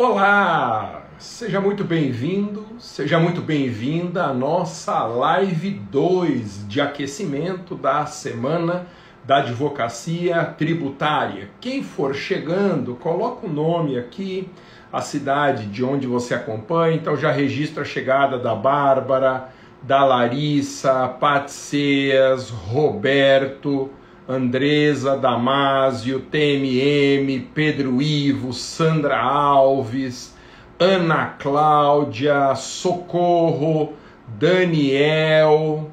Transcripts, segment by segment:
Olá! Seja muito bem-vindo, seja muito bem-vinda à nossa live 2 de aquecimento da semana da advocacia tributária. Quem for chegando, coloca o nome aqui, a cidade de onde você acompanha, então já registra a chegada da Bárbara, da Larissa, Patseas, Roberto, Andresa Damásio, TMM, Pedro Ivo, Sandra Alves, Ana Cláudia, Socorro, Daniel,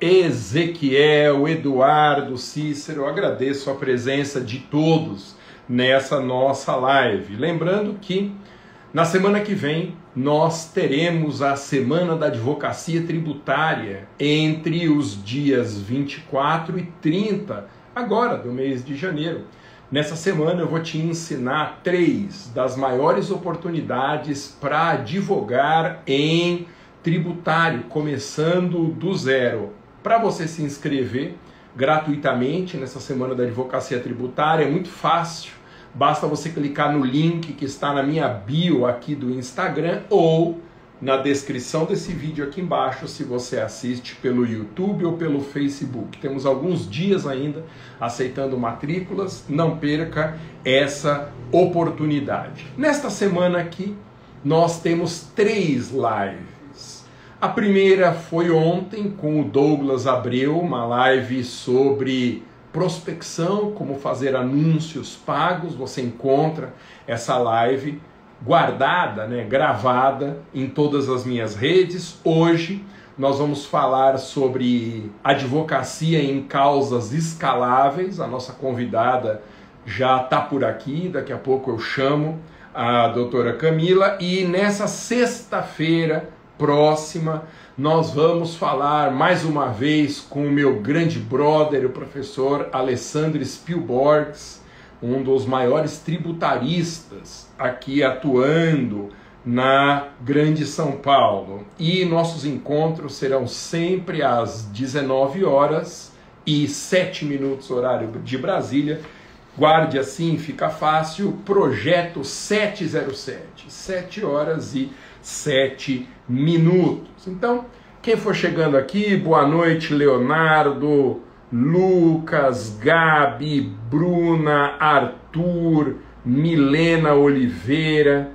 Ezequiel, Eduardo, Cícero. Eu agradeço a presença de todos nessa nossa live. Lembrando que na semana que vem nós teremos a Semana da Advocacia Tributária entre os dias 24 e 30 agora do mês de janeiro. Nessa semana eu vou te ensinar três das maiores oportunidades para advogar em tributário, começando do zero. Para você se inscrever gratuitamente nessa semana da advocacia tributária é muito fácil. Basta você clicar no link que está na minha bio aqui do Instagram ou na descrição desse vídeo aqui embaixo se você assiste pelo YouTube ou pelo Facebook. Temos alguns dias ainda aceitando matrículas, não perca essa oportunidade. Nesta semana aqui, nós temos três lives. A primeira foi ontem com o Douglas Abreu, uma live sobre prospecção, como fazer anúncios pagos. Você encontra essa live guardada, né, gravada em todas as minhas redes. Hoje nós vamos falar sobre advocacia em causas escaláveis. A nossa convidada já está por aqui, daqui a pouco eu chamo a doutora Camila. E nessa sexta-feira próxima nós vamos falar mais uma vez com o meu grande brother, o professor Alessandro Spielborgs um dos maiores tributaristas aqui atuando na Grande São Paulo. E nossos encontros serão sempre às 19 horas e 7 minutos horário de Brasília. Guarde assim, fica fácil, projeto 707, 7 horas e 7 minutos. Então, quem for chegando aqui, boa noite, Leonardo, Lucas, Gabi, Bruna, Arthur, Milena Oliveira.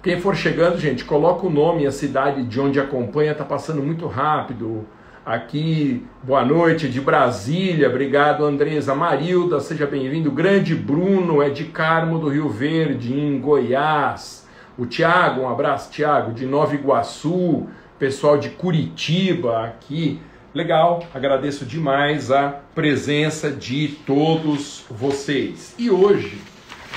Quem for chegando, gente, coloca o nome e a cidade de onde acompanha, tá passando muito rápido. Aqui, boa noite, de Brasília, obrigado Andresa. Marilda, seja bem-vindo. Grande Bruno, é de Carmo do Rio Verde, em Goiás. O Tiago, um abraço, Tiago, de Nova Iguaçu. Pessoal de Curitiba aqui. Legal, agradeço demais a presença de todos vocês. E hoje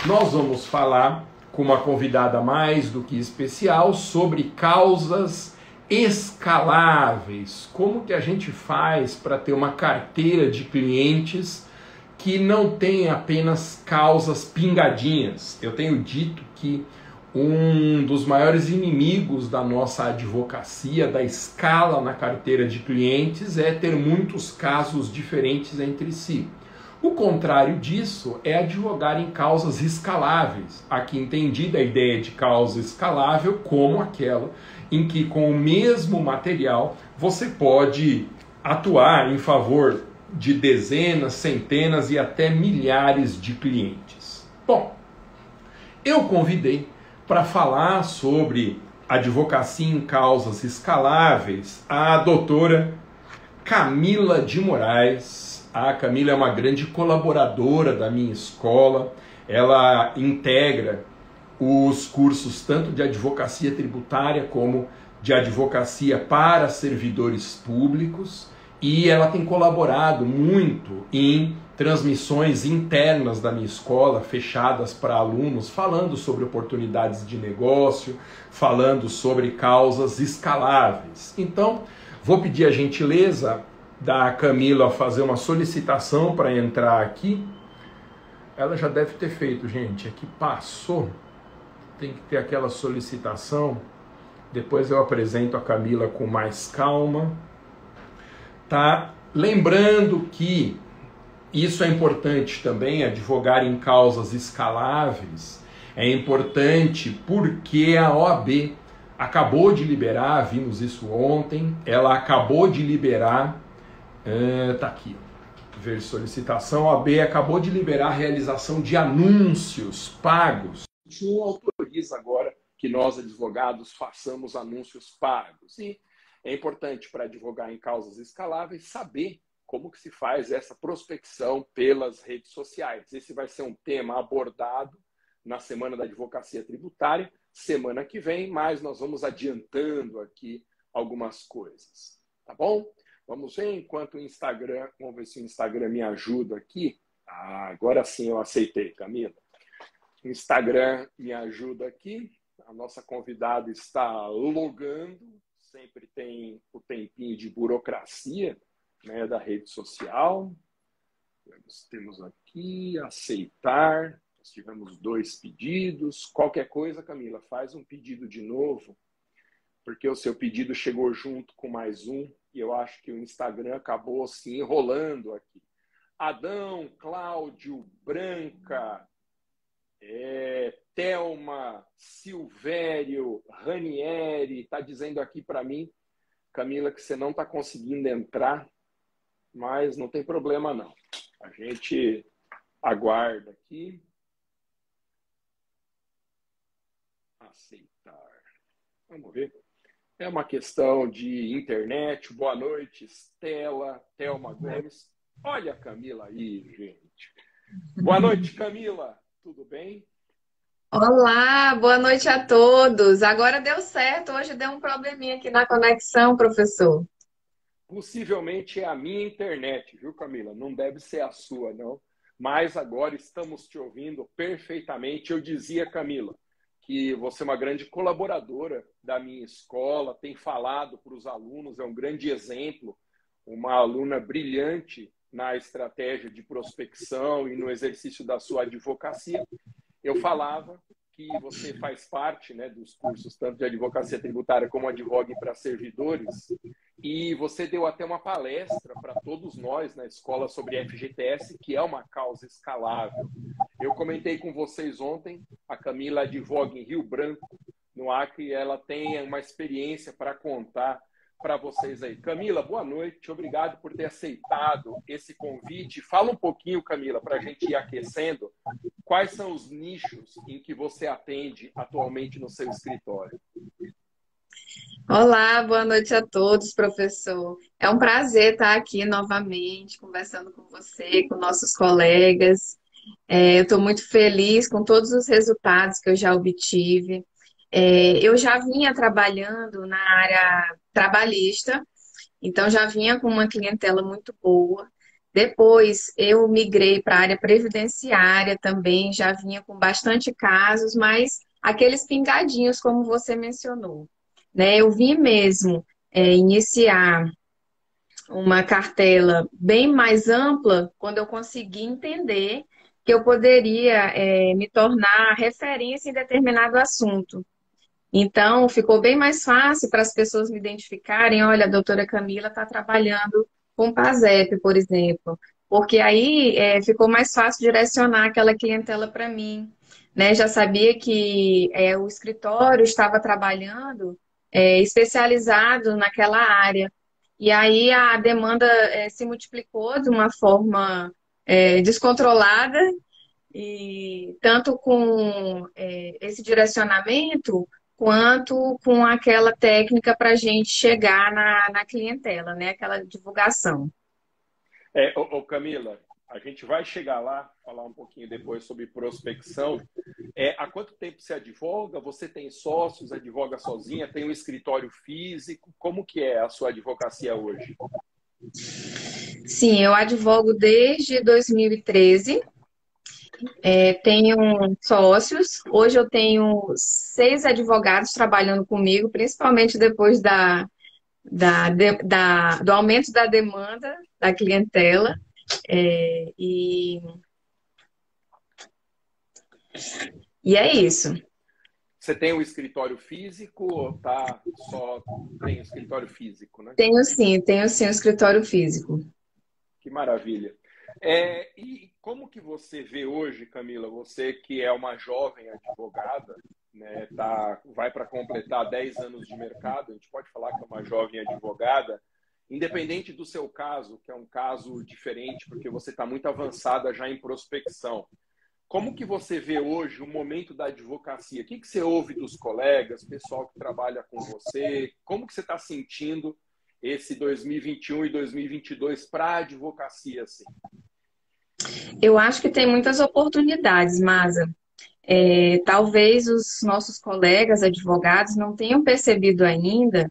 nós vamos falar com uma convidada mais do que especial sobre causas escaláveis. Como que a gente faz para ter uma carteira de clientes que não tem apenas causas pingadinhas? Eu tenho dito que um dos maiores inimigos da nossa advocacia, da escala na carteira de clientes, é ter muitos casos diferentes entre si. O contrário disso é advogar em causas escaláveis. Aqui entendida a ideia de causa escalável como aquela em que com o mesmo material você pode atuar em favor de dezenas, centenas e até milhares de clientes. Bom, eu convidei para falar sobre advocacia em causas escaláveis, a doutora Camila de Moraes. A Camila é uma grande colaboradora da minha escola. Ela integra os cursos tanto de advocacia tributária como de advocacia para servidores públicos e ela tem colaborado muito em transmissões internas da minha escola, fechadas para alunos, falando sobre oportunidades de negócio, falando sobre causas escaláveis. Então, vou pedir a gentileza da Camila fazer uma solicitação para entrar aqui. Ela já deve ter feito, gente. Aqui passou. Tem que ter aquela solicitação. Depois eu apresento a Camila com mais calma. Tá? Lembrando que isso é importante também, advogar em causas escaláveis. É importante porque a OAB acabou de liberar, vimos isso ontem, ela acabou de liberar, é, tá aqui, ver solicitação, a OAB acabou de liberar a realização de anúncios pagos. Não autoriza agora que nós, advogados, façamos anúncios pagos. E é importante para advogar em causas escaláveis saber como que se faz essa prospecção pelas redes sociais. Esse vai ser um tema abordado na Semana da Advocacia Tributária, semana que vem, mas nós vamos adiantando aqui algumas coisas, tá bom? Vamos ver enquanto o Instagram, vamos ver se o Instagram me ajuda aqui. Ah, agora sim eu aceitei, Camila. O Instagram me ajuda aqui. A nossa convidada está logando, sempre tem o tempinho de burocracia né, da rede social. Temos aqui aceitar. Nós tivemos dois pedidos. Qualquer coisa, Camila, faz um pedido de novo, porque o seu pedido chegou junto com mais um e eu acho que o Instagram acabou se enrolando aqui. Adão, Cláudio, Branca, é, Thelma, Silvério, Ranieri, está dizendo aqui para mim, Camila, que você não está conseguindo entrar, mas não tem problema não. A gente aguarda aqui. Aceitar. Vamos ver. É uma questão de internet. Boa noite, Estela, Thelma Gomes. Olha a Camila aí, gente. Boa noite, Camila. Tudo bem? Olá, boa noite a todos. Agora deu certo, hoje deu um probleminha aqui na conexão, professor. Possivelmente é a minha internet, viu, Camila? Não deve ser a sua, não. Mas agora estamos te ouvindo perfeitamente. Eu dizia, Camila, que você é uma grande colaboradora da minha escola, tem falado para os alunos, é um grande exemplo, uma aluna brilhante na estratégia de prospecção e no exercício da sua advocacia. Eu falava que você faz parte né, dos cursos tanto de advocacia tributária como advogue para servidores, e você deu até uma palestra para todos nós na escola sobre FGTS, que é uma causa escalável. Eu comentei com vocês ontem, a Camila advoga em Rio Branco, no Acre, ela tem uma experiência para contar para vocês aí. Camila, boa noite, obrigado por ter aceitado esse convite. Fala um pouquinho, Camila, para a gente ir aquecendo. Quais são os nichos em que você atende atualmente no seu escritório? Olá, boa noite a todos, professor. É um prazer estar aqui novamente, conversando com você, com nossos colegas. É, eu estou muito feliz com todos os resultados que eu já obtive. É, eu já vinha trabalhando na área trabalhista, então já vinha com uma clientela muito boa. Depois eu migrei para a área previdenciária também, já vinha com bastante casos, mas aqueles pingadinhos, como você mencionou. Né? Eu vim mesmo é, iniciar uma cartela bem mais ampla quando eu consegui entender que eu poderia é, me tornar referência em determinado assunto. Então, ficou bem mais fácil para as pessoas me identificarem. Olha, a doutora Camila está trabalhando com PASEP, por exemplo. Porque aí é, ficou mais fácil direcionar aquela clientela para mim. Né? Já sabia que é, o escritório estava trabalhando é, especializado naquela área. E aí a demanda é, se multiplicou de uma forma é, descontrolada, e tanto com é, esse direcionamento, quanto com aquela técnica para a gente chegar na, na clientela, né? Aquela divulgação. É, ô, ô, Camila, a gente vai chegar lá, falar um pouquinho depois sobre prospecção. É, há quanto tempo você advoga? Você tem sócios, advoga sozinha, tem um escritório físico? Como que é a sua advocacia hoje? Sim, eu advogo desde 2013 é, tenho sócios. Hoje eu tenho seis advogados trabalhando comigo, principalmente depois da, da, da do aumento da demanda da clientela. É, e, e é isso. Você tem um escritório físico ou tá só tem um escritório físico, né? Tenho sim, tenho sim um escritório físico. Que maravilha. É, e como que você vê hoje, Camila, você que é uma jovem advogada, né, tá, vai para completar 10 anos de mercado, a gente pode falar que é uma jovem advogada, independente do seu caso, que é um caso diferente, porque você está muito avançada já em prospecção. Como que você vê hoje o momento da advocacia? O que, que você ouve dos colegas, pessoal que trabalha com você? Como que você está sentindo esse 2021 e 2022 para a advocacia? Assim? Eu acho que tem muitas oportunidades, Masa. É, talvez os nossos colegas advogados não tenham percebido ainda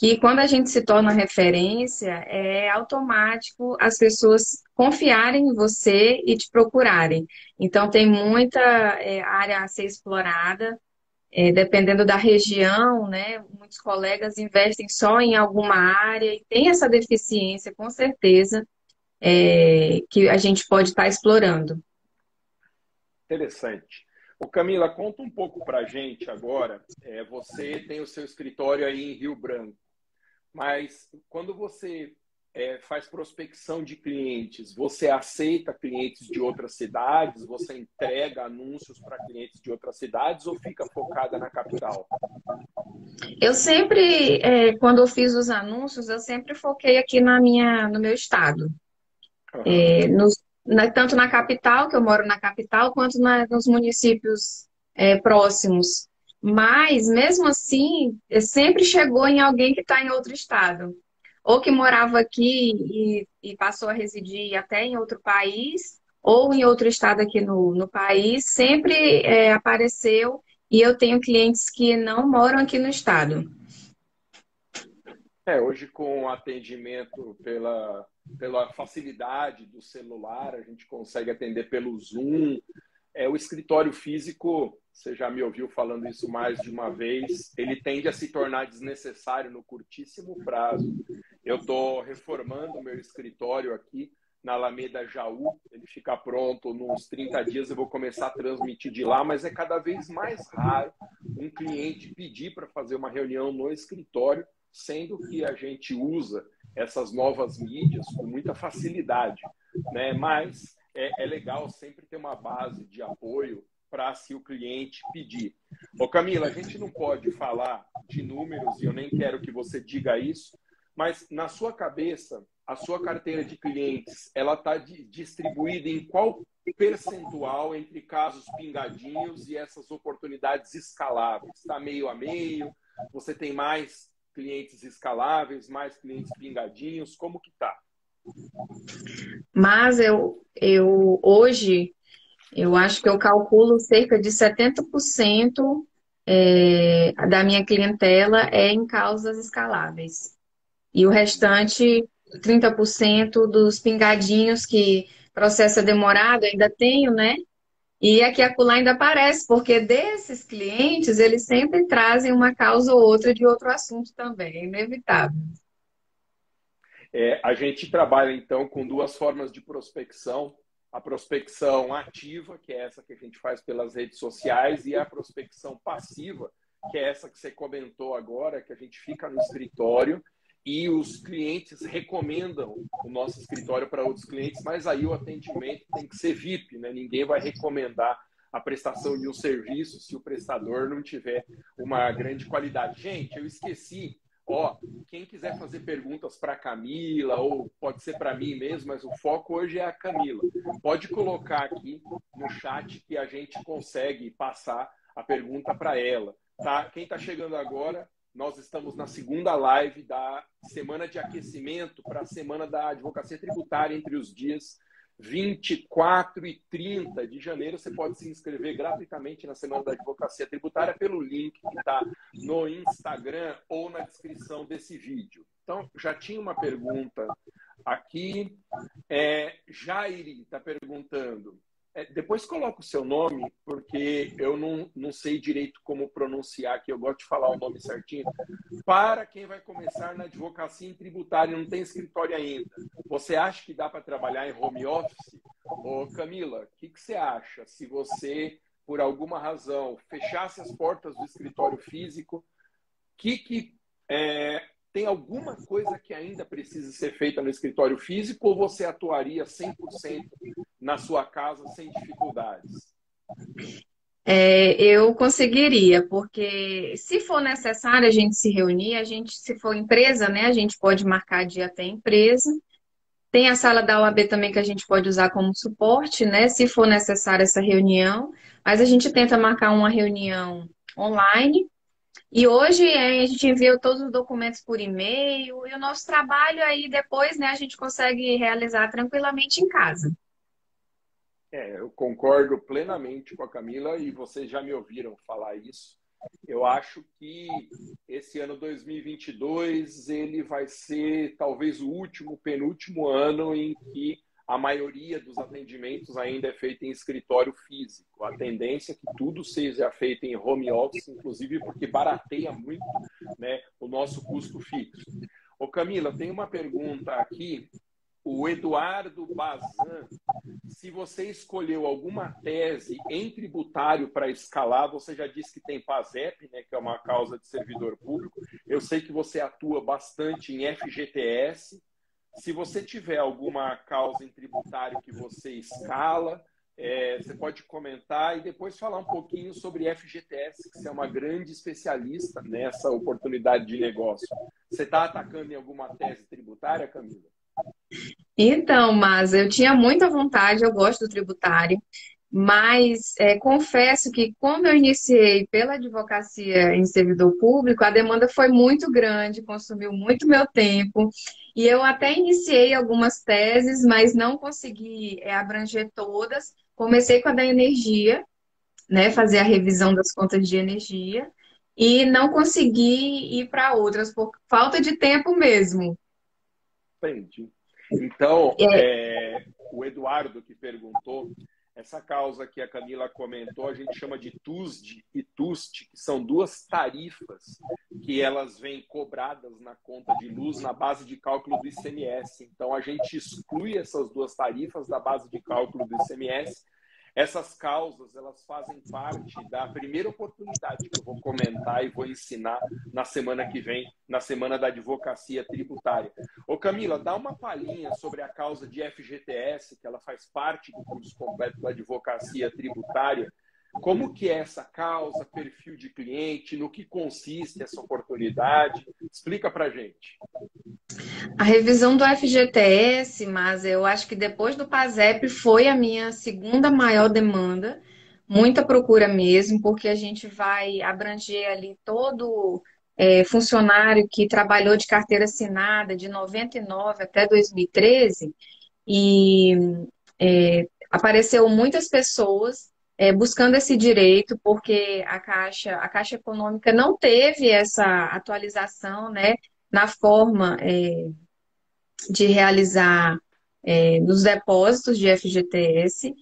que quando a gente se torna referência, é automático as pessoas confiarem em você e te procurarem. Então, tem muita é, área a ser explorada, é, dependendo da região, né? Muitos colegas investem só em alguma área e tem essa deficiência, com certeza, é, que a gente pode estar tá explorando. Interessante. O Camila, conta um pouco para a gente agora. É, você tem o seu escritório aí em Rio Branco. Mas quando você é, faz prospecção de clientes, você aceita clientes de outras cidades? Você entrega anúncios para clientes de outras cidades ou fica focada na capital? Eu sempre, é, quando eu fiz os anúncios, eu sempre foquei aqui na minha, no meu estado. É, nos, na, tanto na capital, que eu moro na capital, quanto na, nos municípios é, próximos. Mas, mesmo assim, sempre chegou em alguém que está em outro estado. Ou que morava aqui e, e, passou a residir até em outro país, ou em outro estado aqui no, no país, sempre é, apareceu. E eu tenho clientes que não moram aqui no estado. É, hoje com atendimento pela, pela facilidade do celular, a gente consegue atender pelo Zoom. É, o escritório físico você já me ouviu falando isso mais de uma vez, ele tende a se tornar desnecessário no curtíssimo prazo. Eu estou reformando o meu escritório aqui na Alameda Jaú, ele fica pronto nos 30 dias, eu vou começar a transmitir de lá, mas é cada vez mais raro um cliente pedir para fazer uma reunião no escritório, sendo que a gente usa essas novas mídias com muita facilidade, né? Mas é, é legal sempre ter uma base de apoio para se o cliente pedir. Ô Camila, a gente não pode falar de números e eu nem quero que você diga isso, mas na sua cabeça, a sua carteira de clientes, ela está distribuída em qual percentual entre casos pingadinhos e essas oportunidades escaláveis? Está meio a meio? Você tem mais clientes escaláveis, mais clientes pingadinhos? Como que tá? Mas eu, eu hoje eu acho que eu calculo cerca de 70% é, da minha clientela é em causas escaláveis. E o restante, 30% dos pingadinhos que processo é demorado, ainda tenho, né? E aqui acolá ainda aparece, porque desses clientes, eles sempre trazem uma causa ou outra de outro assunto também, é inevitável. É, a gente trabalha, então, com duas formas de prospecção a prospecção ativa, que é essa que a gente faz pelas redes sociais, e a prospecção passiva, que é essa que você comentou agora, que a gente fica no escritório e os clientes recomendam o nosso escritório para outros clientes, mas aí o atendimento tem que ser VIP, né? Ninguém vai recomendar a prestação de um serviço se o prestador não tiver uma grande qualidade. Gente, eu esqueci Ó, quem quiser fazer perguntas para Camila, ou pode ser para mim mesmo, mas o foco hoje é a Camila. Pode colocar aqui no chat que a gente consegue passar a pergunta para ela. Tá? Quem está chegando agora, nós estamos na segunda live da semana de aquecimento para a semana da advocacia tributária entre os dias 24 e 30 de janeiro, você pode se inscrever gratuitamente na Semana da Advocacia Tributária pelo link que está no Instagram ou na descrição desse vídeo. Então, já tinha uma pergunta aqui. É, Jairi está perguntando: é, depois coloca o seu nome, porque eu não, não sei direito como pronunciar aqui, eu gosto de falar o nome certinho. Para quem vai começar na advocacia em tributário, não tem escritório ainda, você acha que dá para trabalhar em home office? Ô, Camila, o que, que você acha se você, por alguma razão, fechasse as portas do escritório físico? Que que, é, tem alguma coisa que ainda precisa ser feita no escritório físico ou você atuaria 100% na sua casa sem dificuldades? É, eu conseguiria, porque se for necessário a gente se reunir, a gente, se for empresa, né, a gente pode marcar dia até empresa. Tem a sala da OAB também que a gente pode usar como suporte, né, se for necessária essa reunião. Mas a gente tenta marcar uma reunião online. E hoje é, a gente envia todos os documentos por e-mail e o nosso trabalho aí depois, né, a gente consegue realizar tranquilamente em casa. É, eu concordo plenamente com a Camila e vocês já me ouviram falar isso. Eu acho que esse ano 2022 ele vai ser talvez o último, penúltimo ano em que a maioria dos atendimentos ainda é feita em escritório físico. A tendência é que tudo seja feito em home office, inclusive porque barateia muito né, o nosso custo fixo. Ô Camila, tem uma pergunta aqui o Eduardo Bazan, se você escolheu alguma tese em tributário para escalar, você já disse que tem PASEP, né, que é uma causa de servidor público. Eu sei que você atua bastante em FGTS. Se você tiver alguma causa em tributário que você escala, é, você pode comentar e depois falar um pouquinho sobre FGTS, que você é uma grande especialista nessa oportunidade de negócio. Você está atacando em alguma tese tributária, Camila? Então, mas eu tinha muita vontade, eu gosto do tributário, mas é, confesso que, como eu iniciei pela advocacia em servidor público, a demanda foi muito grande, consumiu muito meu tempo, e eu até iniciei algumas teses, mas não consegui é, abranger todas. Comecei com a da energia, né, fazer a revisão das contas de energia, e não consegui ir para outras, por falta de tempo mesmo. Entendi. Então, é. é, o Eduardo que perguntou, essa causa que a Camila comentou, a gente chama de TUSD e TUST, que são duas tarifas que elas vêm cobradas na conta de luz na base de cálculo do ICMS. Então, a gente exclui essas duas tarifas da base de cálculo do ICMS essas causas, elas fazem parte da primeira oportunidade que eu vou comentar e vou ensinar na semana que vem, na semana da advocacia tributária. Ô Camila, dá uma palhinha sobre a causa de FGTS, que ela faz parte do curso completo da advocacia tributária, como que é essa causa, perfil de cliente, no que consiste essa oportunidade? Explica para gente. A revisão do FGTS, mas eu acho que depois do PASEP foi a minha segunda maior demanda, muita procura mesmo, porque a gente vai abranger ali todo é, funcionário que trabalhou de carteira assinada de 99 até 2013 e é, apareceu muitas pessoas é, buscando esse direito, porque a Caixa, a Caixa Econômica não teve essa atualização né, na forma é, de realizar é, nos depósitos de FGTS.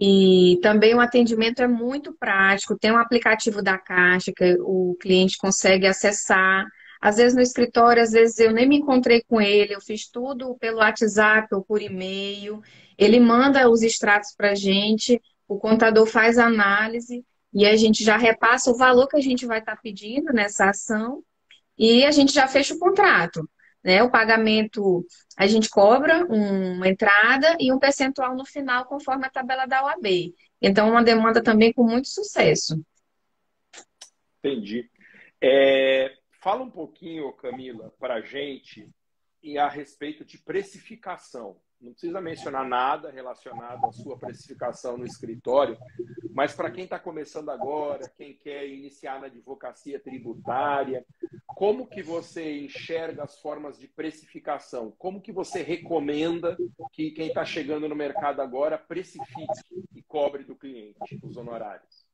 E também o atendimento é muito prático, tem um aplicativo da Caixa que o cliente consegue acessar. Às vezes no escritório, às vezes eu nem me encontrei com ele, eu fiz tudo pelo WhatsApp ou por e-mail. Ele manda os extratos para a gente o contador faz a análise e a gente já repassa o valor que a gente vai estar tá pedindo nessa ação e a gente já fecha o contrato. Né? O pagamento, a gente cobra uma entrada e um percentual no final, conforme a tabela da OAB. Então, uma demanda também com muito sucesso. Entendi. É, fala um pouquinho, Camila, para a gente e a respeito de precificação. Não precisa mencionar nada relacionado à sua precificação no escritório, mas para quem está começando agora, quem quer iniciar na advocacia tributária, como que você enxerga as formas de precificação? Como que você recomenda que quem está chegando no mercado agora precifique e cobre do cliente os honorários?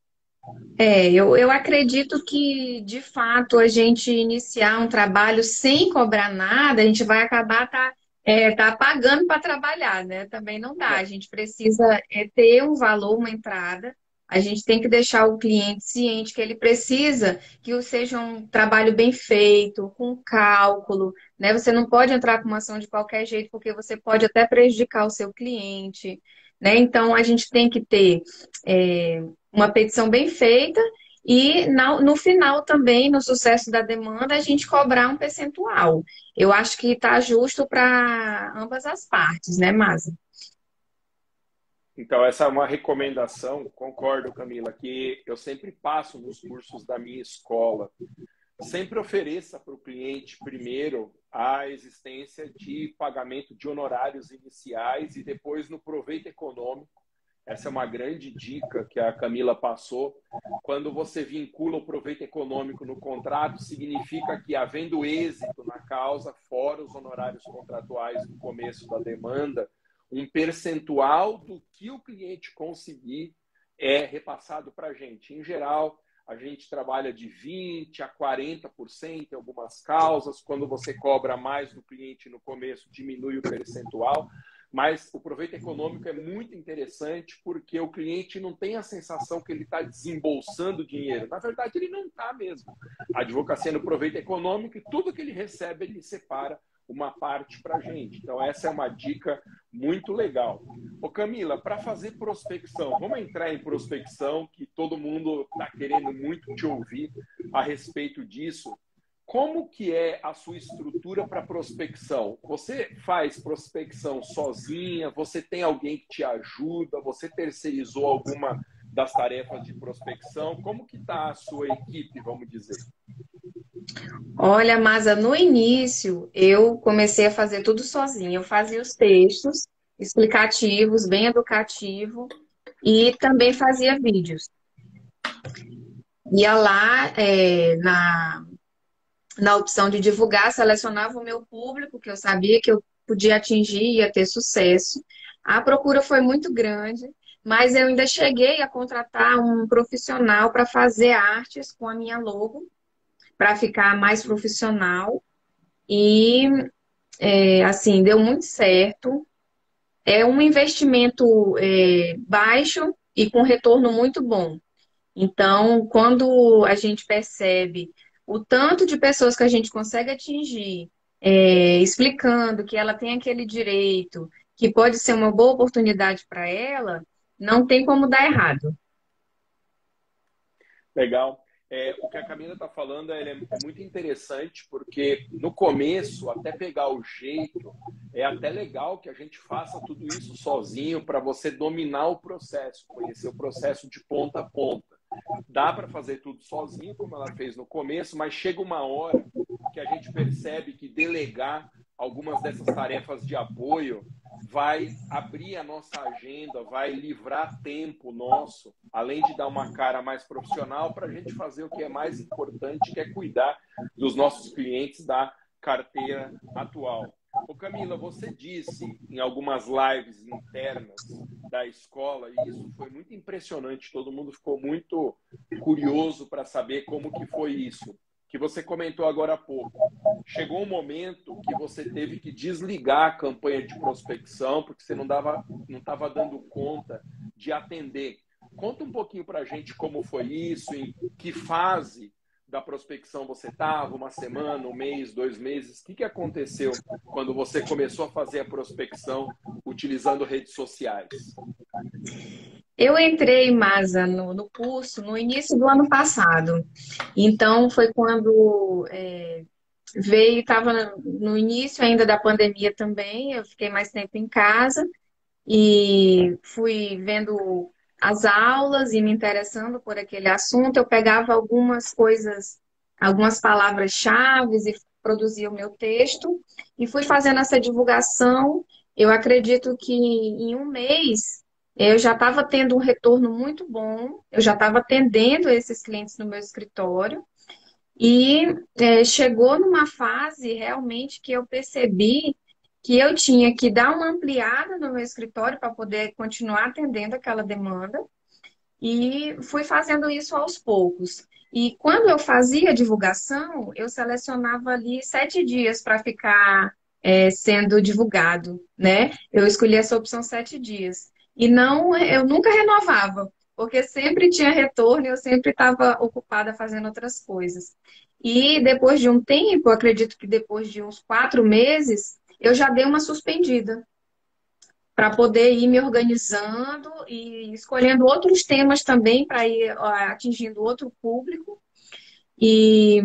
É, eu, eu acredito que, de fato, a gente iniciar um trabalho sem cobrar nada, a gente vai acabar tá é, tá pagando para trabalhar, né? Também não dá. A gente precisa é, ter um valor, uma entrada. A gente tem que deixar o cliente ciente que ele precisa que seja um trabalho bem feito, com cálculo, né? Você não pode entrar com uma ação de qualquer jeito, porque você pode até prejudicar o seu cliente, né? Então a gente tem que ter é, uma petição bem feita e no final também, no sucesso da demanda, a gente cobrar um percentual. Eu acho que está justo para ambas as partes, né, Masa? Então, essa é uma recomendação, concordo, Camila, que eu sempre passo nos cursos da minha escola. Sempre ofereça para o cliente, primeiro, a existência de pagamento de honorários iniciais e depois no proveito econômico essa é uma grande dica que a Camila passou. Quando você vincula o proveito econômico no contrato, significa que, havendo êxito na causa, fora os honorários contratuais no começo da demanda, um percentual do que o cliente conseguir é repassado para a gente. Em geral, a gente trabalha de 20% a 40% em algumas causas. Quando você cobra mais do cliente no começo, diminui o percentual. Mas o proveito econômico é muito interessante porque o cliente não tem a sensação que ele está desembolsando dinheiro. Na verdade, ele não está mesmo. A advocacia no proveito econômico e tudo que ele recebe, ele separa uma parte para a gente. Então, essa é uma dica muito legal. Ô Camila, para fazer prospecção, vamos entrar em prospecção, que todo mundo está querendo muito te ouvir a respeito disso. Como que é a sua estrutura para prospecção? Você faz prospecção sozinha? Você tem alguém que te ajuda? Você terceirizou alguma das tarefas de prospecção? Como que está a sua equipe, vamos dizer? Olha, Masa, no início eu comecei a fazer tudo sozinha. Eu fazia os textos explicativos, bem educativo, e também fazia vídeos. Ia lá é, na na opção de divulgar, selecionava o meu público, que eu sabia que eu podia atingir e ia ter sucesso. A procura foi muito grande, mas eu ainda cheguei a contratar um profissional para fazer artes com a minha logo, para ficar mais profissional. E, é, assim, deu muito certo. É um investimento é, baixo e com retorno muito bom. Então, quando a gente percebe o tanto de pessoas que a gente consegue atingir, é, explicando que ela tem aquele direito, que pode ser uma boa oportunidade para ela, não tem como dar errado. Legal. É, o que a Camila está falando é, é, muito interessante, porque no começo, até pegar o jeito, é até legal que a gente faça tudo isso sozinho para você dominar o processo, conhecer o processo de ponta a ponta. Dá para fazer tudo sozinho, como ela fez no começo, mas chega uma hora que a gente percebe que delegar algumas dessas tarefas de apoio vai abrir a nossa agenda, vai livrar tempo nosso, além de dar uma cara mais profissional para a gente fazer o que é mais importante, que é cuidar dos nossos clientes da carteira atual. Ô Camila, você disse em algumas lives internas da escola, e isso foi muito impressionante, todo mundo ficou muito curioso para saber como que foi isso, que você comentou agora há pouco. Chegou um momento que você teve que desligar a campanha de prospecção, porque você não dava, não estava dando conta de atender. Conta um pouquinho para a gente como foi isso, em que fase da prospecção você estava? Uma semana, um mês, dois meses? O que, que aconteceu quando você começou a fazer a prospecção utilizando redes sociais? Eu entrei, Masa, no, no curso no início do ano passado. Então, foi quando é, veio, estava no início ainda da pandemia também. Eu fiquei mais tempo em casa e fui vendo as aulas e me interessando por aquele assunto, eu pegava algumas coisas, algumas palavras-chave e produzia o meu texto e fui fazendo essa divulgação. Eu acredito que em um mês eu já estava tendo um retorno muito bom, eu já estava atendendo esses clientes no meu escritório. E é, chegou numa fase realmente que eu percebi que eu tinha que dar uma ampliada no meu escritório para poder continuar atendendo aquela demanda. E fui fazendo isso aos poucos. E quando eu fazia divulgação, eu selecionava ali sete dias para ficar é, sendo divulgado, né? Eu escolhi essa opção sete dias. E não, eu nunca renovava, porque sempre tinha retorno e eu sempre estava ocupada fazendo outras coisas. E depois de um tempo, acredito que depois de uns quatro meses, eu já dei uma suspendida. para poder ir me organizando e escolhendo outros temas também para ir atingindo outro público. E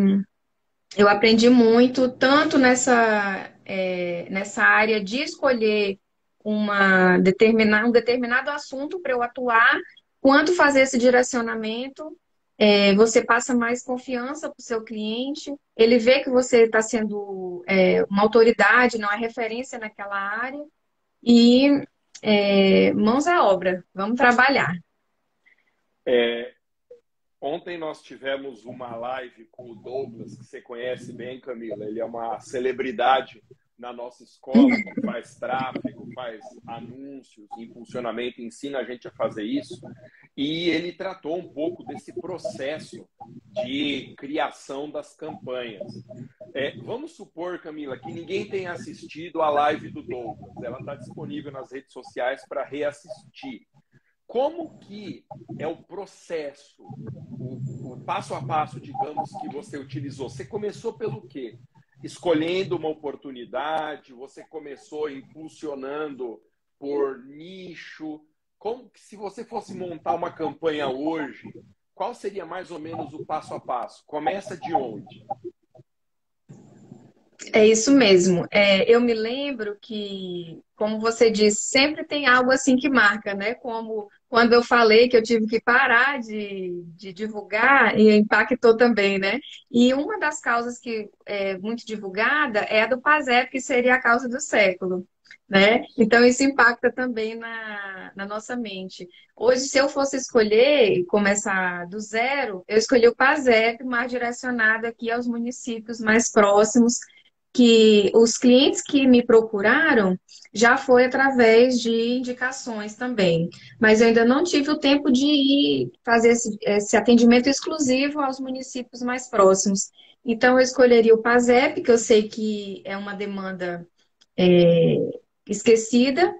eu aprendi muito, tanto nessa, é, nessa área de escolher uma determinar, um determinado assunto para eu atuar, quanto fazer esse direcionamento. É, você passa mais confiança para o seu cliente, ele vê que você está sendo é, uma autoridade, não é referência naquela área, e é, mãos à obra, vamos trabalhar. É, Ontem nós tivemos uma live com o Douglas, que você conhece bem, Camila. Ele é uma celebridade na nossa escola, faz tráfego, faz anúncios, impulsionamento, ensina a gente a fazer isso. E ele tratou um pouco desse processo de criação das campanhas. É, vamos supor, Camila, que ninguém tenha assistido a live do Douglas. Ela está disponível nas redes sociais para reassistir. Como que é o processo, o, o passo a passo, digamos, que você utilizou? Você começou pelo quê? Escolhendo uma oportunidade, você começou impulsionando por nicho. Como que se você fosse montar uma campanha hoje, qual seria mais ou menos o passo a passo? Começa de onde? É isso mesmo. É, eu me lembro que, como você disse, sempre tem algo assim que marca, né? Como quando eu falei que eu tive que parar de, de divulgar, e impactou também, né? E uma das causas que é muito divulgada é a do PASEP, que seria a causa do século. Né? Então, isso impacta também na, na nossa mente. Hoje, se eu fosse escolher começar do zero, eu escolhi o PASEP, mais direcionado aqui aos municípios mais próximos, que os clientes que me procuraram já foi através de indicações também, mas eu ainda não tive o tempo de ir fazer esse, esse atendimento exclusivo aos municípios mais próximos. Então, eu escolheria o PASEP, que eu sei que é uma demanda é, esquecida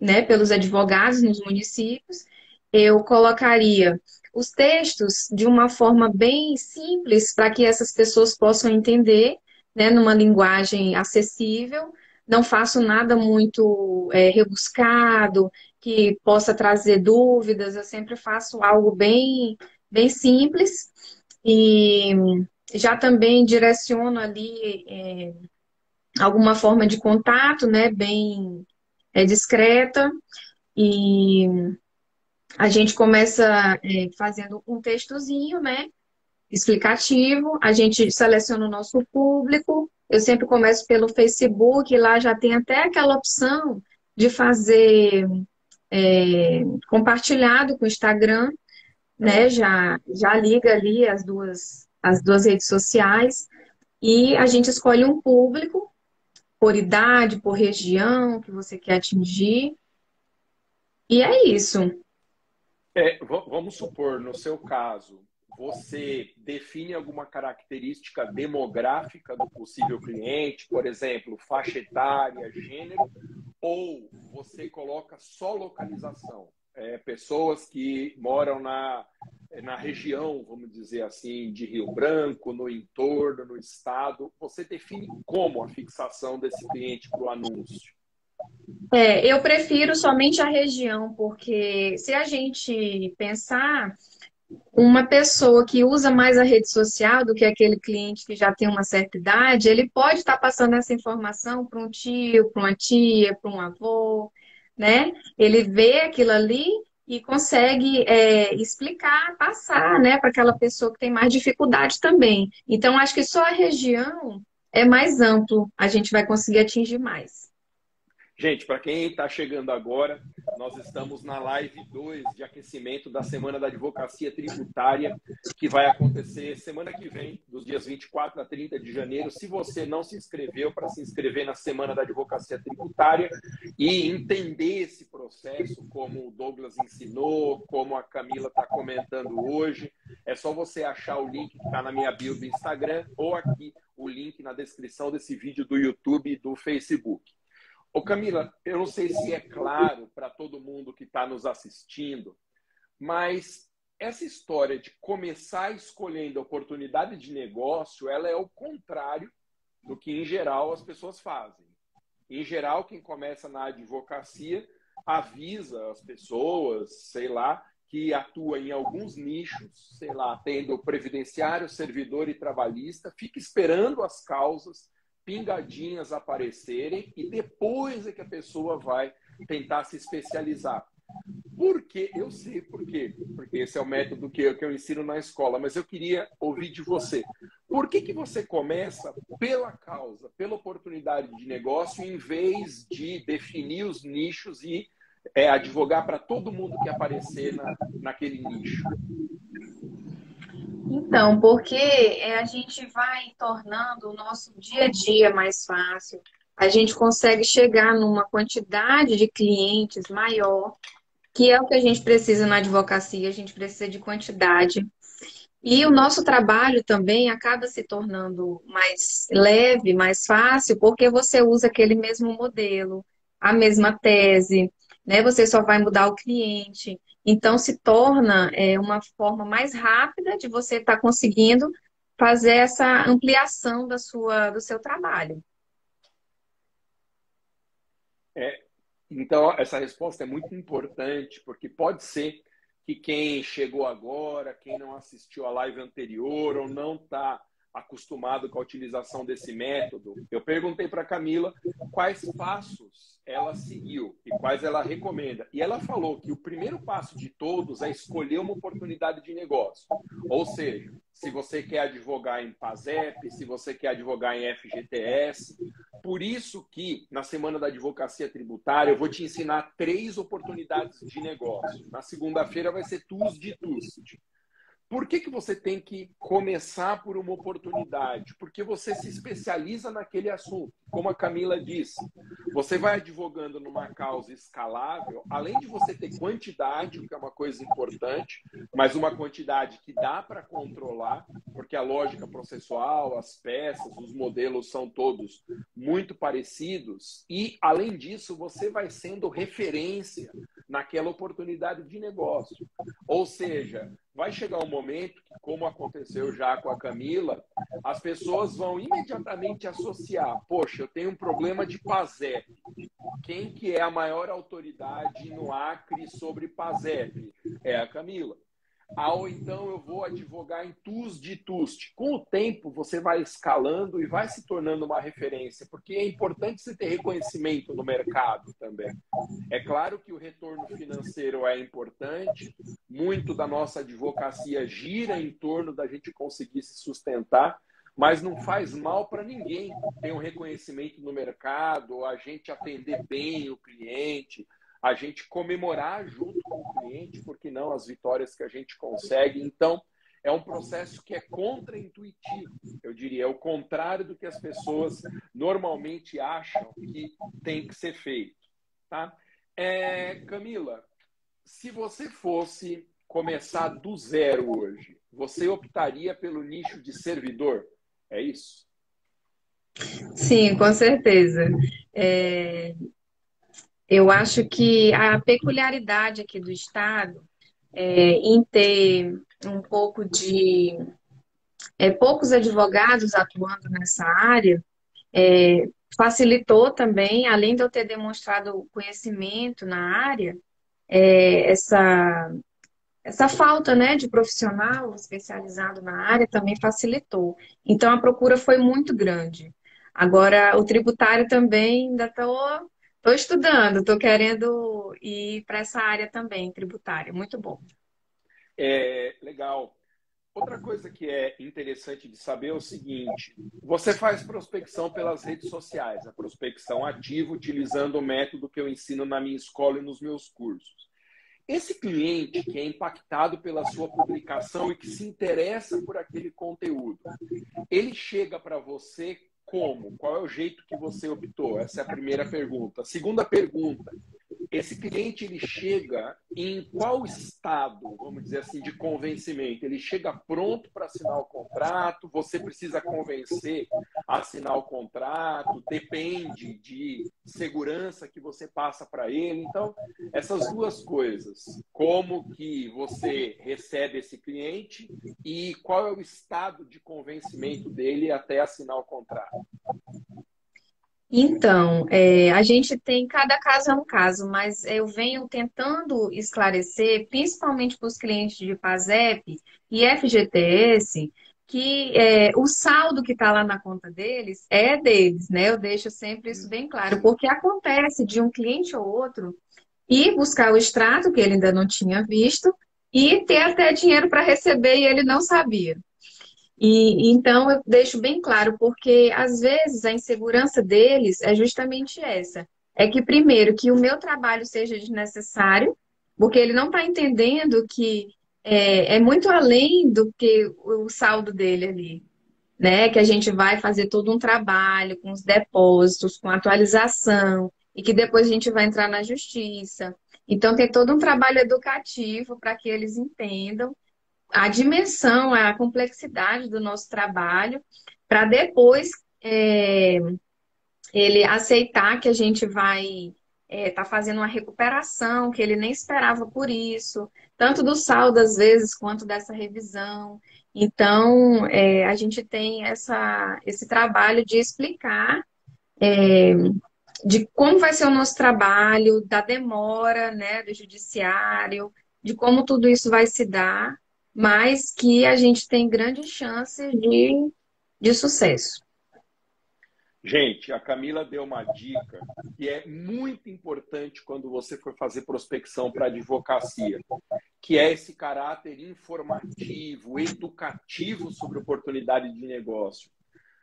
né, pelos advogados nos municípios. Eu colocaria os textos de uma forma bem simples para que essas pessoas possam entender né, numa linguagem acessível, não faço nada muito é, rebuscado, que possa trazer dúvidas, eu sempre faço algo bem, bem simples e já também direciono ali é, alguma forma de contato, né, bem é, discreta e a gente começa é, fazendo um textozinho, né, explicativo, a gente seleciona o nosso público. Eu sempre começo pelo Facebook, lá já tem até aquela opção de fazer é, compartilhado com o Instagram, né? Já, já liga ali as duas, as duas redes sociais e a gente escolhe um público por idade, por região que você quer atingir. E é isso. É, vamos supor, no seu caso, você define alguma característica demográfica do possível cliente, por exemplo, faixa etária, gênero, ou você coloca só localização? É, pessoas que moram na, na região, vamos dizer assim, de Rio Branco, no entorno, no estado. Você define como a fixação desse cliente para o anúncio? É, eu prefiro somente a região, porque se a gente pensar uma pessoa que usa mais a rede social do que aquele cliente que já tem uma certa idade, ele pode estar passando essa informação para um tio, para uma tia, para um avô, né? Ele vê aquilo ali e consegue é, explicar, passar, né, para aquela pessoa que tem mais dificuldade também. Então, acho que só a região é mais amplo, a gente vai conseguir atingir mais. Gente, para quem está chegando agora, nós estamos na live 2 de aquecimento da Semana da Advocacia Tributária, que vai acontecer semana que vem, dos dias 24 a 30 de janeiro. Se você não se inscreveu, para se inscrever na Semana da Advocacia Tributária e entender esse processo, como o Douglas ensinou, como a Camila está comentando hoje, é só você achar o link que está na minha bio do Instagram ou aqui o link na descrição desse vídeo do YouTube e do Facebook. Ô Camila, eu não sei se é claro para todo mundo que está nos assistindo, mas essa história de começar escolhendo oportunidade de negócio, ela é o contrário do que, em geral, as pessoas fazem. Em geral, quem começa na advocacia avisa as pessoas, sei lá, que atua em alguns nichos, sei lá, tendo previdenciário, servidor e trabalhista, fica esperando as causas pingadinhas aparecerem e depois é que a pessoa vai tentar se especializar. Por quê? Eu sei por quê. Porque esse é o método que eu, que eu ensino na escola, mas eu queria ouvir de você. Por que, que você começa pela causa, pela oportunidade de negócio, em vez de definir os nichos e é, advogar para todo mundo que aparecer na, naquele nicho? Então, porque é, a gente vai tornando o nosso dia a dia mais fácil, a gente consegue chegar numa quantidade de clientes maior que é o que a gente precisa na advocacia, a gente precisa de quantidade. E o nosso trabalho também acaba se tornando mais leve, mais fácil, porque você usa aquele mesmo modelo, a mesma tese, né? Você só vai mudar o cliente. Então se torna é, uma forma mais rápida de você estar tá conseguindo fazer essa ampliação da sua, do seu trabalho. É, então, essa resposta é muito importante, porque pode ser que quem chegou agora, quem não assistiu a live anterior ou não está acostumado com a utilização desse método, eu perguntei para Camila quais passos ela seguiu e quais ela recomenda. E ela falou que o primeiro passo de todos é escolher uma oportunidade de negócio. Ou seja, se você quer advogar em PASEP, se você quer advogar em FGTS. Por isso que na semana da advocacia tributária eu vou te ensinar três oportunidades de negócio. Na segunda-feira vai ser TUS de TUS. Por que, que você tem que começar por uma oportunidade? Porque você se especializa naquele assunto. Como a Camila disse, você vai advogando numa causa escalável, além de você ter quantidade, o que é uma coisa importante, mas uma quantidade que dá para controlar, porque a lógica processual, as peças, os modelos são todos muito parecidos, e além disso, você vai sendo referência naquela oportunidade de negócio. Ou seja, vai chegar um momento que, como aconteceu já com a Camila, as pessoas vão imediatamente associar, poxa, eu tenho um problema de PASEP. Quem que é a maior autoridade no Acre sobre PASEP? É a Camila. Ah, ou então eu vou advogar em TUS de TUST. Com o tempo, você vai escalando e vai se tornando uma referência, porque é importante você ter reconhecimento no mercado também. É claro que o retorno financeiro é importante, muito da nossa advocacia gira em torno da gente conseguir se sustentar, mas não faz mal para ninguém ter um reconhecimento no mercado, a gente atender bem o cliente, a gente comemorar junto com o cliente, porque não as vitórias que a gente consegue. Então, é um processo que é contraintuitivo, eu diria, é o contrário do que as pessoas normalmente acham que tem que ser feito. Tá? É, Camila, se você fosse começar do zero hoje, você optaria pelo nicho de servidor? É isso? Sim, com certeza. É, eu acho que a peculiaridade aqui do Estado é, em ter um pouco de é, poucos advogados atuando nessa área é, facilitou também, além de eu ter demonstrado conhecimento na área, é, essa essa falta né, de profissional especializado na área também facilitou. Então a procura foi muito grande. Agora, o tributário também ainda estou Estou estudando, estou querendo ir para essa área também, tributária. Muito bom. É, legal. Outra coisa que é interessante de saber é o seguinte: você faz prospecção pelas redes sociais, a prospecção ativa, utilizando o método que eu ensino na minha escola e nos meus cursos. Esse cliente que é impactado pela sua publicação e que se interessa por aquele conteúdo, ele chega para você como? Qual é o jeito que você optou? Essa é a primeira pergunta. Segunda pergunta: esse cliente ele chega em qual estado, vamos dizer assim, de convencimento? Ele chega pronto para assinar o contrato? Você precisa convencer a assinar o contrato? Depende de segurança que você passa para ele. Então, essas duas coisas, como que você recebe esse cliente e qual é o estado de convencimento dele até assinar o contrato? Então, é, a gente tem, cada caso é um caso, mas eu venho tentando esclarecer, principalmente para os clientes de PASEP e FGTS, que é, o saldo que está lá na conta deles é deles, né? Eu deixo sempre isso bem claro, porque acontece de um cliente ou outro ir buscar o extrato que ele ainda não tinha visto e ter até dinheiro para receber e ele não sabia. E então eu deixo bem claro, porque às vezes a insegurança deles é justamente essa. É que, primeiro, que o meu trabalho seja desnecessário, porque ele não está entendendo que é, é, muito além do que o saldo dele ali. Né? Que a gente vai fazer todo um trabalho com os depósitos, com atualização, e que depois a gente vai entrar na justiça. Então, tem todo um trabalho educativo para que eles entendam a dimensão, a complexidade do nosso trabalho, para depois é, ele aceitar que a gente vai estar é, tá fazendo uma recuperação, que ele nem esperava por isso, tanto do saldo às vezes, quanto dessa revisão. Então, é, a gente tem essa, esse trabalho de explicar é, de como vai ser o nosso trabalho, da demora né, do judiciário, de como tudo isso vai se dar, mas que a gente tem grandes chances de, de sucesso. Gente, a Camila deu uma dica que é muito importante quando você for fazer prospecção para advocacia, que é esse caráter informativo, educativo sobre oportunidade de negócio.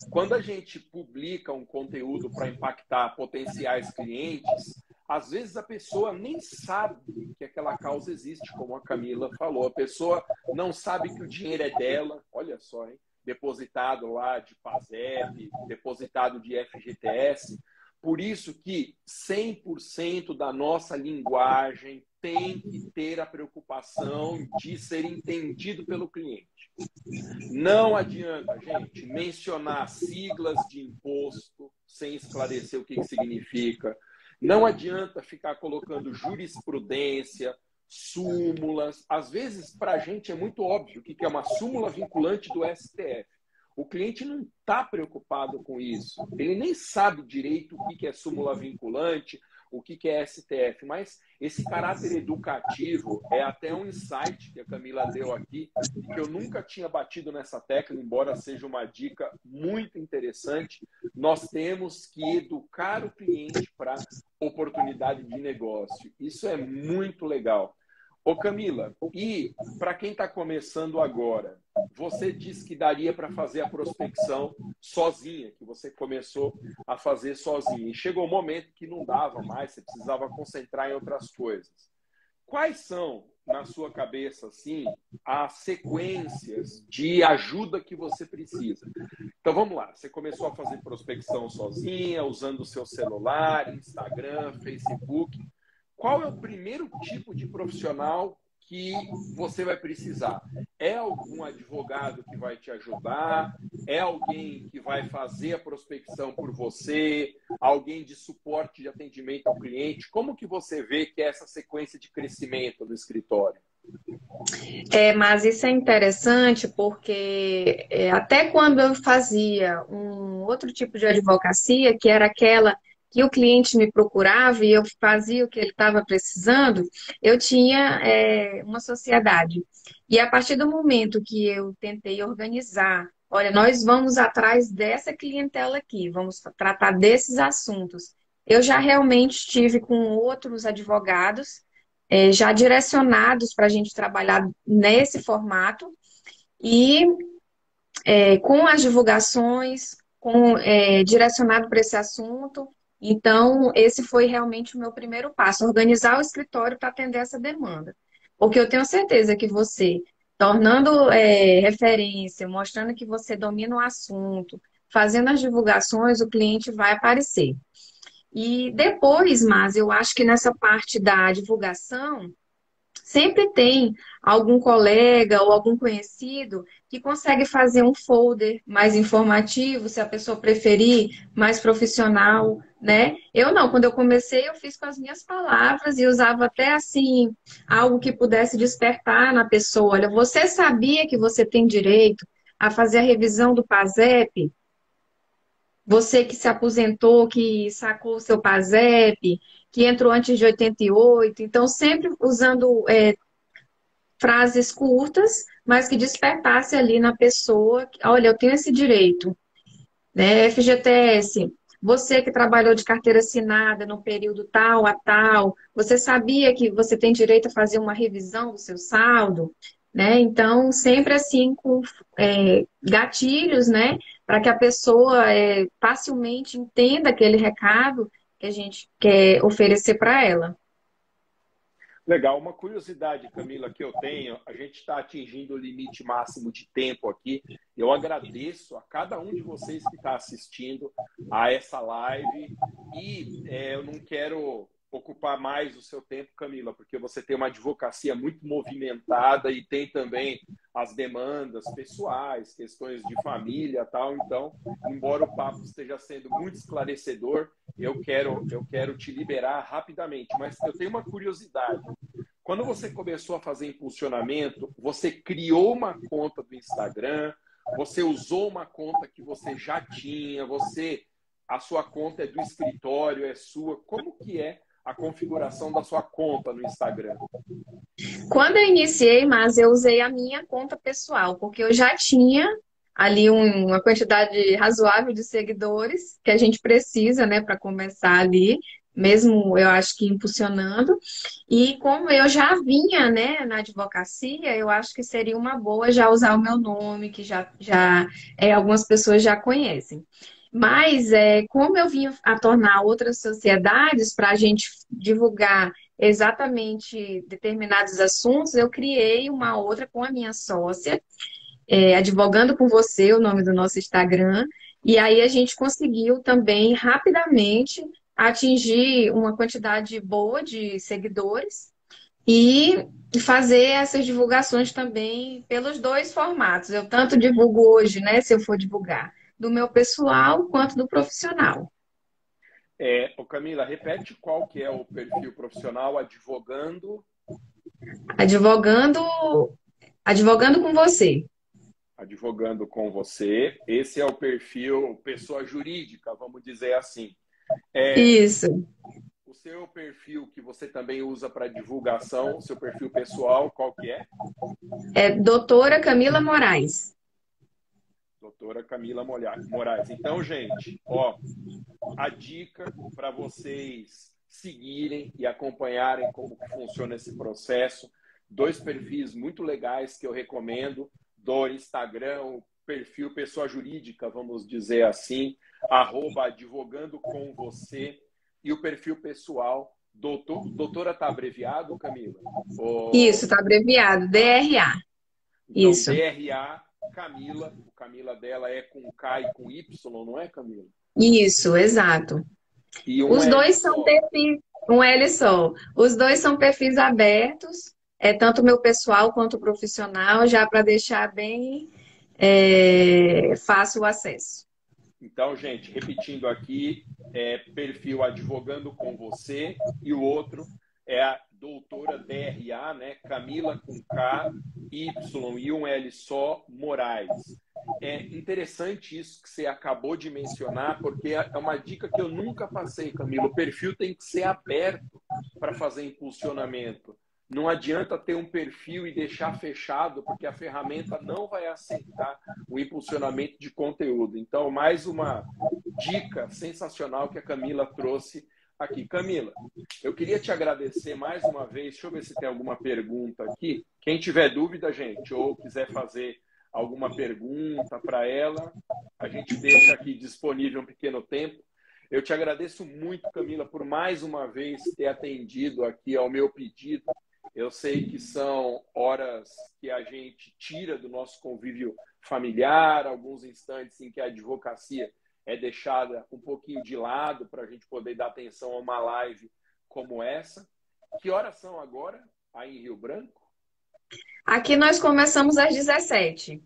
Quando a gente publica um conteúdo para impactar potenciais clientes, às vezes a pessoa nem sabe que aquela causa existe, como a Camila falou. A pessoa não sabe que o dinheiro é dela, olha só, hein? Depositado lá de PASEP, depositado de FGTS. Por isso que 100% da nossa linguagem tem que ter a preocupação de ser entendido pelo cliente. Não adianta, gente, mencionar siglas de imposto sem esclarecer o que, que significa. Não adianta ficar colocando jurisprudência, súmulas. Às vezes, para a gente é muito óbvio o que é uma súmula vinculante do STF. O cliente não está preocupado com isso. Ele nem sabe direito o que é súmula vinculante, o que é STF, mas esse caráter educativo é até um insight que a Camila deu aqui, que eu nunca tinha batido nessa tecla, embora seja uma dica muito interessante. Nós temos que educar o cliente para oportunidade de negócio. Isso é muito legal. Ô Camila, e para quem está começando agora, você disse que daria para fazer a prospecção sozinha, que você começou a fazer sozinha. E chegou um momento que não dava mais, você precisava concentrar em outras coisas. Quais são, na sua cabeça, assim, as sequências de ajuda que você precisa? Então vamos lá, você começou a fazer prospecção sozinha, usando o seu celular, Instagram, Facebook. Qual é o primeiro tipo de profissional que você vai precisar? É algum advogado que vai te ajudar? É alguém que vai fazer a prospecção por você? Alguém de suporte de atendimento ao cliente? Como que você vê que é essa sequência de crescimento do escritório? É, mas isso é interessante porque é, até quando eu fazia um outro tipo de advocacia, que era aquela que o cliente me procurava e eu fazia o que ele estava precisando, eu tinha é, uma sociedade. E a partir do momento que eu tentei organizar, olha, nós vamos atrás dessa clientela aqui, vamos tratar desses assuntos. Eu já realmente estive com outros advogados, é, já direcionados para a gente trabalhar nesse formato, e é, com as divulgações, com, é, direcionado para esse assunto, então, esse foi realmente o meu primeiro passo, organizar o escritório para atender essa demanda. Porque eu tenho certeza que você, tornando é, referência, mostrando que você domina o assunto, fazendo as divulgações, o cliente vai aparecer. E depois, mas eu acho que nessa parte da divulgação, sempre tem algum colega ou algum conhecido que consegue fazer um folder mais informativo, se a pessoa preferir, mais profissional, né? Eu não, quando eu comecei, eu fiz com as minhas palavras e usava até assim algo que pudesse despertar na pessoa. Olha, você sabia que você tem direito a fazer a revisão do PASEP? você que se aposentou, que sacou o seu PASEP, que entrou antes de 88. Então, sempre usando é, frases curtas, mas que despertasse ali na pessoa, olha, eu tenho esse direito. Né? FGTS, você que trabalhou de carteira assinada no período tal a tal, você sabia que você tem direito a fazer uma revisão do seu saldo? Né? Então, sempre assim, com é, gatilhos, né? Para que a pessoa é, facilmente entenda aquele recado que a gente quer oferecer para ela. Legal, uma curiosidade, Camila, que eu tenho, a gente está atingindo o limite máximo de tempo aqui. Eu agradeço a cada um de vocês que está assistindo a essa live e é, eu não quero ocupar mais o seu tempo, Camila, porque você tem uma advocacia muito movimentada e tem também as demandas pessoais, questões de família, tal. Então, embora o papo esteja sendo muito esclarecedor, eu quero eu quero te liberar rapidamente, mas eu tenho uma curiosidade. Quando você começou a fazer impulsionamento, você criou uma conta do Instagram, você usou uma conta que você já tinha, você a sua conta é do escritório, é sua. Como que é a configuração da sua conta no Instagram? Quando eu iniciei, mas eu usei a minha conta pessoal, porque eu já tinha ali um, uma quantidade razoável de seguidores que a gente precisa, né, para começar ali, mesmo eu acho que impulsionando. E como eu já vinha, né, na advocacia, eu acho que seria uma boa já usar o meu nome, que já, já é, algumas pessoas já conhecem. Mas, é, como eu vim a tornar outras sociedades para a gente divulgar exatamente determinados assuntos, eu criei uma outra com a minha sócia, é, Advogando com Você, o nome do nosso Instagram, e aí a gente conseguiu também rapidamente atingir uma quantidade boa de seguidores e fazer essas divulgações também pelos dois formatos. Eu tanto divulgo hoje, né, se eu for divulgar do meu pessoal quanto do profissional. É, ô Camila, repete qual que é o perfil profissional advogando. Advogando, advogando com você. Advogando com você. Esse é o perfil pessoa jurídica, vamos dizer assim. É, Isso. O seu perfil que você também usa para divulgação, seu perfil pessoal, qual que é? É doutora Camila Moraes doutora Camila Moraes. Então, gente, ó, a dica para vocês seguirem e acompanharem como funciona esse processo. Dois perfis muito legais que eu recomendo do Instagram, o perfil pessoa jurídica, vamos dizer assim, arroba advogando com você, e o perfil pessoal, doutor, doutora tá abreviado, Camila? Isso, tá abreviado, DRA. Então, Isso. DRA Camila. O Camila dela é com K e com Y, não é, Camila? Isso, exato. Um Os dois são perfis, um L só. Os dois são perfis abertos, é tanto meu pessoal quanto profissional, já para deixar bem é, fácil o acesso. Então, gente, repetindo aqui, é perfil advogando com você e o outro é a doutora DRA, né? Camila com K, Y e um L só, Moraes. É interessante isso que você acabou de mencionar, porque é uma dica que eu nunca passei, Camila. O perfil tem que ser aberto para fazer impulsionamento. Não adianta ter um perfil e deixar fechado, porque a ferramenta não vai aceitar o impulsionamento de conteúdo. Então, mais uma dica sensacional que a Camila trouxe aqui. Camila, eu queria te agradecer mais uma vez. Deixa eu ver se tem alguma pergunta aqui. Quem tiver dúvida, gente, ou quiser fazer alguma pergunta para ela, a gente deixa aqui disponível um pequeno tempo. Eu te agradeço muito, Camila, por mais uma vez ter atendido aqui ao meu pedido. Eu sei que são horas que a gente tira do nosso convívio familiar, alguns instantes em que a advocacia é deixada um pouquinho de lado para a gente poder dar atenção a uma live como essa. Que horas são agora aí em Rio Branco? Aqui nós começamos às 17.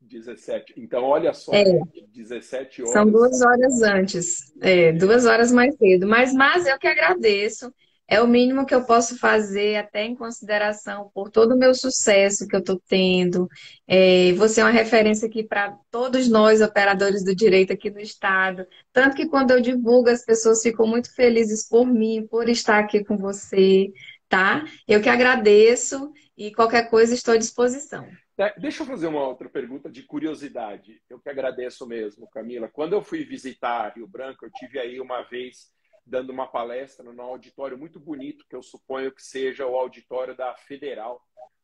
17. Então, olha só, é. 17 horas. São duas horas antes, é, duas horas mais cedo. Mas, mas eu que agradeço. É o mínimo que eu posso fazer, até em consideração por todo o meu sucesso que eu estou tendo. É, você é uma referência aqui para todos nós, operadores do direito aqui no Estado. Tanto que quando eu divulgo, as pessoas ficam muito felizes por mim, por estar aqui com você, tá? Eu que agradeço e qualquer coisa estou à disposição. É, deixa eu fazer uma outra pergunta de curiosidade. Eu que agradeço mesmo, Camila. Quando eu fui visitar Rio Branco, eu tive aí uma vez dando uma palestra num auditório muito bonito, que eu suponho que seja o auditório da Federal,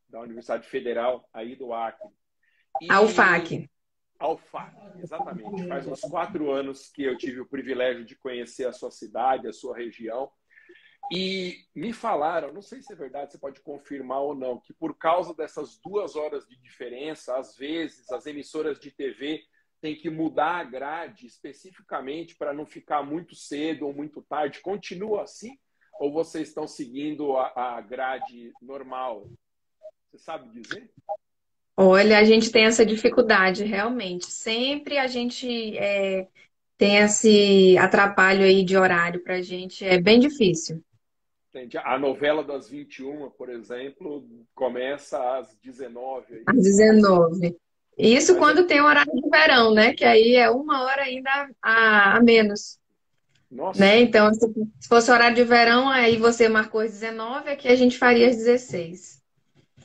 da Universidade Federal aí do Acre. E... A UFAC. A UFAC, exatamente. Faz uns quatro anos que eu tive o privilégio de conhecer a sua cidade, a sua região. E me falaram, não sei se é verdade, você pode confirmar ou não, que por causa dessas duas horas de diferença, às vezes as emissoras de TV tem que mudar a grade especificamente para não ficar muito cedo ou muito tarde? Continua assim? Ou vocês estão seguindo a, a grade normal? Você sabe dizer? Olha, a gente tem essa dificuldade, realmente. Sempre a gente é, tem esse atrapalho aí de horário para a gente, é bem difícil. Entendi. A novela das 21, por exemplo, começa às 19. Aí. Às 19. Isso quando tem horário de verão, né? Que aí é uma hora ainda a, a menos. Nossa. Né? Então, se fosse horário de verão, aí você marcou às 19, aqui a gente faria às 16.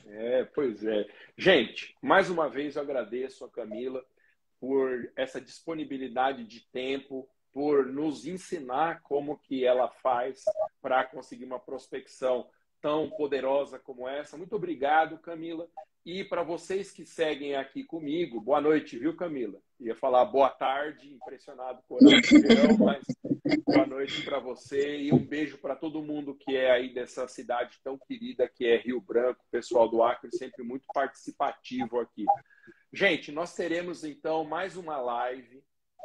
É, pois é. Gente, mais uma vez eu agradeço a Camila por essa disponibilidade de tempo, por nos ensinar como que ela faz para conseguir uma prospecção tão poderosa como essa. Muito obrigado, Camila. E para vocês que seguem aqui comigo, boa noite, viu, Camila? Ia falar boa tarde, impressionado com o verão, mas boa noite para você e um beijo para todo mundo que é aí dessa cidade tão querida que é Rio Branco, pessoal do Acre, sempre muito participativo aqui. Gente, nós teremos então mais uma live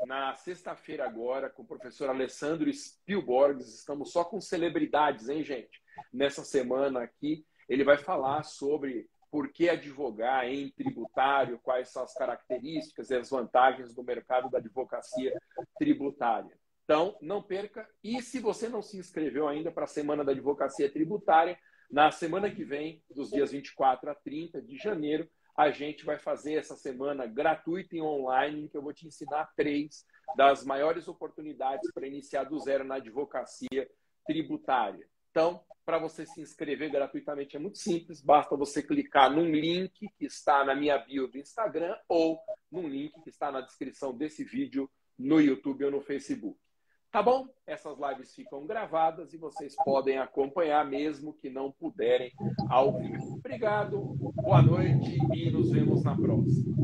na sexta-feira agora com o professor Alessandro Spielborgs. Estamos só com celebridades, hein, gente? Nessa semana aqui, ele vai falar sobre por que advogar em tributário, quais são as características e as vantagens do mercado da advocacia tributária. Então, não perca. E se você não se inscreveu ainda para a Semana da Advocacia Tributária, na semana que vem, dos dias 24 a 30 de janeiro, a gente vai fazer essa semana gratuita e online, que eu vou te ensinar três das maiores oportunidades para iniciar do zero na advocacia tributária. Então, para você se inscrever gratuitamente é muito simples, basta você clicar num link que está na minha bio do Instagram ou num link que está na descrição desse vídeo no YouTube ou no Facebook. Tá bom? Essas lives ficam gravadas e vocês podem acompanhar mesmo que não puderem ao vivo. Obrigado, boa noite e nos vemos na próxima.